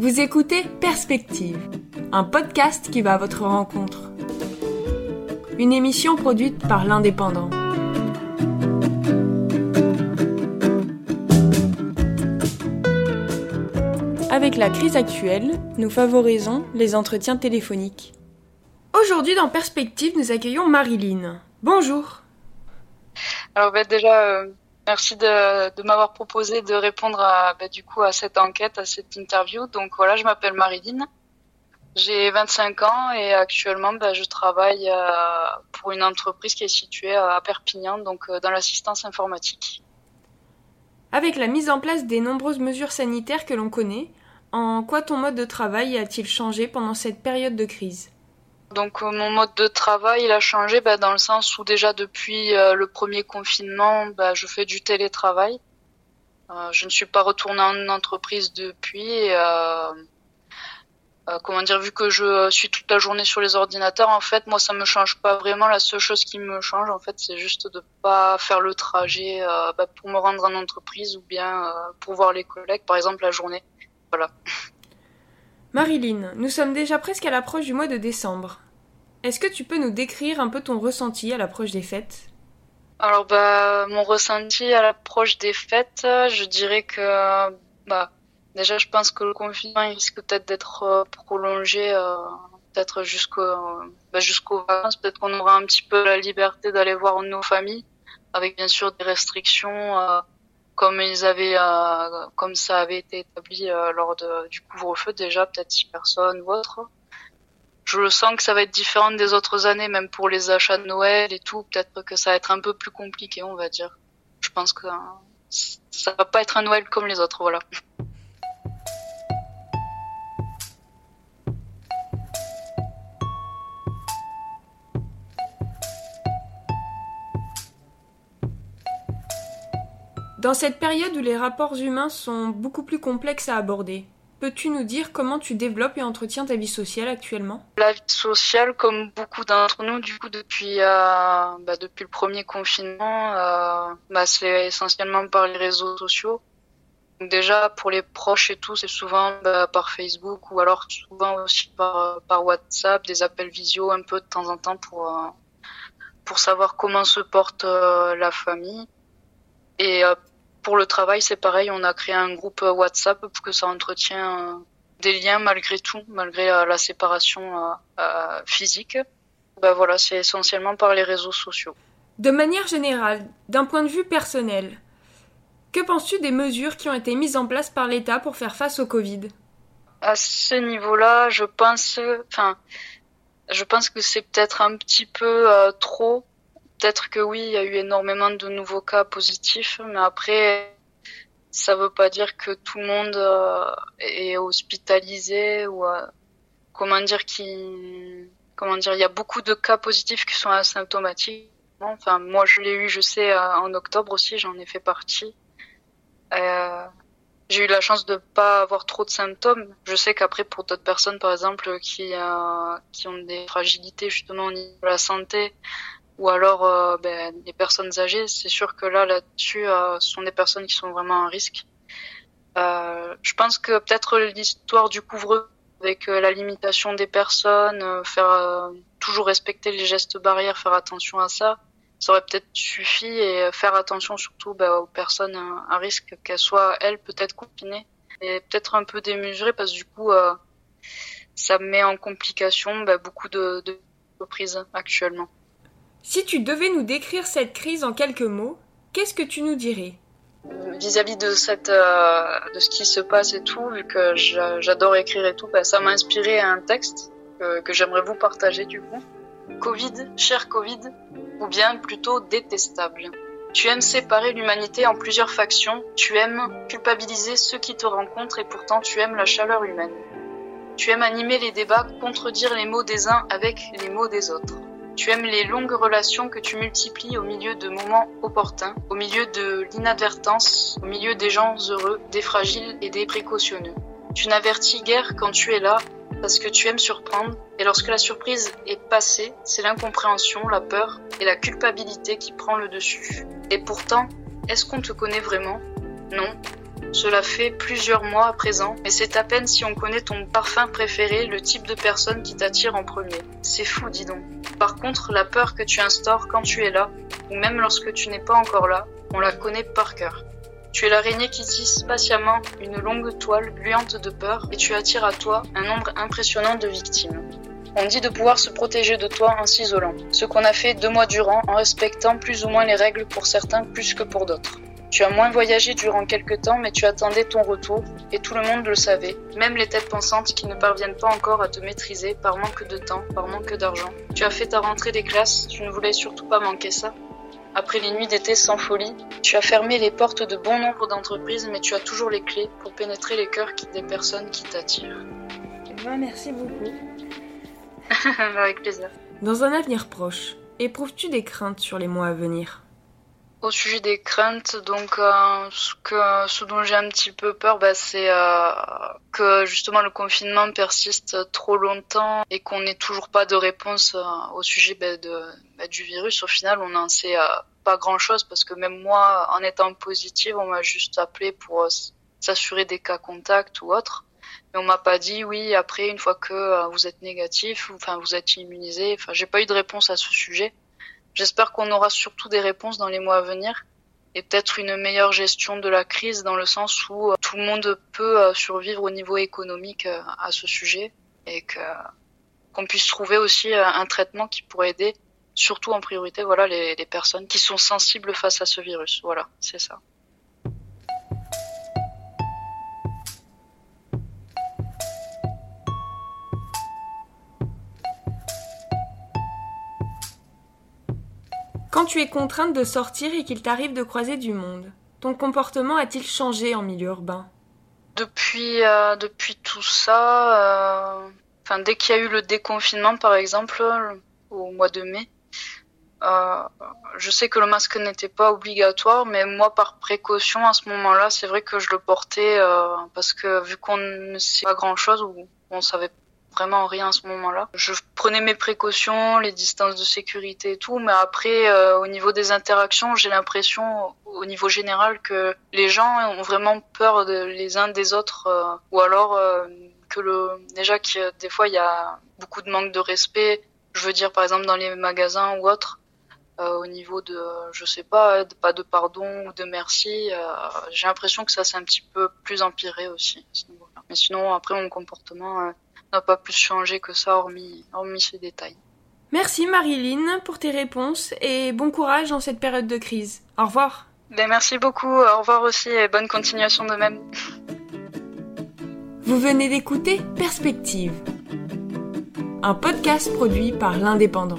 Vous écoutez Perspective, un podcast qui va à votre rencontre. Une émission produite par l'Indépendant. Avec la crise actuelle, nous favorisons les entretiens téléphoniques. Aujourd'hui dans Perspective, nous accueillons Marilyn. Bonjour. Alors bah, déjà, euh, merci de, m'avoir proposé de répondre à, bah, du coup à cette enquête, à cette interview. Donc voilà, je m'appelle Marilyn. J'ai 25 ans et actuellement bah, je travaille euh, pour une entreprise qui est située à Perpignan, donc euh, dans l'assistance informatique. Avec la mise en place des nombreuses mesures sanitaires que l'on connaît, en quoi ton mode de travail a-t-il changé pendant cette période de crise? Donc euh, mon mode de travail il a changé bah, dans le sens où déjà depuis euh, le premier confinement bah, je fais du télétravail. Euh, je ne suis pas retournée en entreprise depuis. Euh, comment dire vu que je suis toute la journée sur les ordinateurs en fait moi ça me change pas vraiment la seule chose qui me change en fait c'est juste de pas faire le trajet bah, pour me rendre en entreprise ou bien pour voir les collègues par exemple la journée voilà. Marilyn, nous sommes déjà presque à l'approche du mois de décembre. Est-ce que tu peux nous décrire un peu ton ressenti à l'approche des fêtes? Alors bah mon ressenti à l'approche des fêtes, je dirais que bah déjà je pense que le confinement risque peut-être d'être euh, prolongé euh, peut-être jusqu'au bah, jusqu'aux vacances, peut-être qu'on aura un petit peu la liberté d'aller voir nos familles avec bien sûr des restrictions euh, comme ils avaient, euh, comme ça avait été établi euh, lors du couvre-feu déjà, peut-être six personnes ou autre. Je sens que ça va être différent des autres années, même pour les achats de Noël et tout. Peut-être que ça va être un peu plus compliqué, on va dire. Je pense que hein, ça va pas être un Noël comme les autres, voilà. Dans cette période où les rapports humains sont beaucoup plus complexes à aborder, peux-tu nous dire comment tu développes et entretiens ta vie sociale actuellement? La vie sociale, comme beaucoup d'entre nous, du coup, depuis, euh, bah, le premier confinement, euh, bah, c'est essentiellement par les réseaux sociaux. déjà, pour les proches et tout, c'est souvent bah, par Facebook ou alors souvent aussi par, WhatsApp, des appels visio un peu de temps en temps pour, euh, pour savoir comment se porte la famille. Et pour le travail, c'est pareil, on a créé un groupe WhatsApp pour que ça entretient euh, des liens malgré tout, malgré euh, la séparation physique. Ben voilà, c'est essentiellement par les réseaux sociaux. De manière générale, d'un point de vue personnel, que penses-tu des mesures qui ont été mises en place par l'État pour faire face au Covid? À ce niveau-là, je pense, enfin, je pense que c'est peut-être un petit peu trop peut-être que oui, il y a eu énormément de nouveaux cas positifs, mais après, ça veut pas dire que tout le monde euh, est hospitalisé ou euh, comment dire qui comment dire il y a beaucoup de cas positifs qui sont asymptomatiques. Enfin moi je l'ai eu je sais euh, en octobre aussi j'en ai fait partie. J'ai eu la chance de pas avoir trop de symptômes. Je sais qu'après pour d'autres personnes par exemple qui ont des fragilités justement au niveau de la santé ou alors euh, ben, les personnes âgées, c'est sûr que là, là-dessus, euh, ce sont des personnes qui sont vraiment à risque. Euh, je pense que peut-être l'histoire du couvre avec la limitation des personnes, faire toujours respecter les gestes barrières, faire attention à ça, ça aurait peut-être suffi et faire attention surtout ben, aux personnes à risque, qu'elles soient elles peut-être confinées et peut-être un peu démesurées parce que du coup ça met en complication ben, beaucoup de, de reprises actuellement. Si tu devais nous décrire cette crise en quelques mots, qu'est-ce que tu nous dirais? Vis-à-vis euh, de ce qui se passe et tout vu que j'adore écrire et tout bah, ça m'a inspiré un texte que, j'aimerais vous partager du coup. Covid cher Covid ou bien plutôt détestable. Tu aimes séparer l'humanité en plusieurs factions. Tu aimes culpabiliser ceux qui te rencontrent et pourtant tu aimes la chaleur humaine. Tu aimes animer les débats contredire les mots des uns avec les mots des autres tu aimes les longues relations que tu multiplies au milieu de moments opportuns, au milieu de l'inadvertance, au milieu des gens heureux, des fragiles et des précautionneux. Tu n'avertis guère quand tu es là, parce que tu aimes surprendre, et lorsque la surprise est passée, c'est l'incompréhension, la peur et la culpabilité qui prend le dessus. Et pourtant, est-ce qu'on te connaît vraiment? Non. Cela fait plusieurs mois à présent, mais c'est à peine si on connaît ton parfum préféré, le type de personne qui t'attire en premier. C'est fou, dis donc. Par contre, la peur que tu instaures quand tu es là, ou même lorsque tu n'es pas encore là, on la connaît par cœur. Tu es l'araignée qui tisse patiemment une longue toile gluante de peur et tu attires à toi un nombre impressionnant de victimes. On dit de pouvoir se protéger de toi en s'isolant, ce qu'on a fait deux mois durant en respectant plus ou moins les règles pour certains plus que pour d'autres. Tu as moins voyagé durant quelques temps, mais tu attendais ton retour, et tout le monde le savait, même les têtes pensantes qui ne parviennent pas encore à te maîtriser par manque de temps, par manque d'argent. Tu as fait ta rentrée des classes, tu ne voulais surtout pas manquer ça. Après les nuits d'été sans folie, tu as fermé les portes de bon nombre d'entreprises, mais tu as toujours les clés pour pénétrer les cœurs des personnes qui t'attirent. Eh ben, merci beaucoup. Avec plaisir. Dans un avenir proche, éprouves-tu des craintes sur les mois à venir? Au sujet des craintes, donc euh, ce, que, ce dont j'ai un petit peu peur, bah, c'est euh, que justement le confinement persiste trop longtemps et qu'on n'ait toujours pas de réponse euh, au sujet bah, de, bah, du virus. Au final, on n'en sait pas grand-chose parce que même moi, en étant positive, on m'a juste appelé pour s'assurer des cas contacts ou autres. Mais on m'a pas dit oui après une fois que euh, vous êtes négatif, enfin vous êtes immunisé. Enfin j'ai pas eu de réponse à ce sujet. J'espère qu'on aura surtout des réponses dans les mois à venir et peut-être une meilleure gestion de la crise dans le sens où euh, tout le monde peut euh, survivre au niveau économique à ce sujet et que qu'on puisse trouver aussi un traitement qui pourrait aider surtout en priorité voilà les, les personnes qui sont sensibles face à ce virus. Voilà, c'est ça. Tu es contrainte de sortir et qu'il t'arrive de croiser du monde, ton comportement a-t-il changé en milieu urbain? Depuis, euh, depuis tout ça, euh, dès qu'il y a eu le déconfinement par exemple, au mois de mai, euh, je sais que le masque n'était pas obligatoire, mais moi, par précaution, à ce moment-là, c'est vrai que je le portais parce que vu qu'on ne sait pas grand-chose ou on savait vraiment rien à ce moment-là. Je prenais mes précautions, les distances de sécurité et tout, mais après, euh, au niveau des interactions, j'ai l'impression, au niveau général, que les gens ont vraiment peur de, les uns des autres, euh, ou alors euh, que le déjà que des fois il y a beaucoup de manque de respect. Je veux dire, par exemple, dans les magasins ou autres. au niveau de, je sais pas, pas de pardon ou de merci, j'ai l'impression que ça s'est un petit peu plus empiré aussi. Mais sinon, après, mon comportement, n'a pas plus changé que ça, hormis, hormis ces détails. Merci Marilyn pour tes réponses et bon courage dans cette période de crise. Au revoir. Ben, merci beaucoup, au revoir aussi et bonne continuation de même. Vous venez d'écouter Perspective, un podcast produit par l'Indépendant.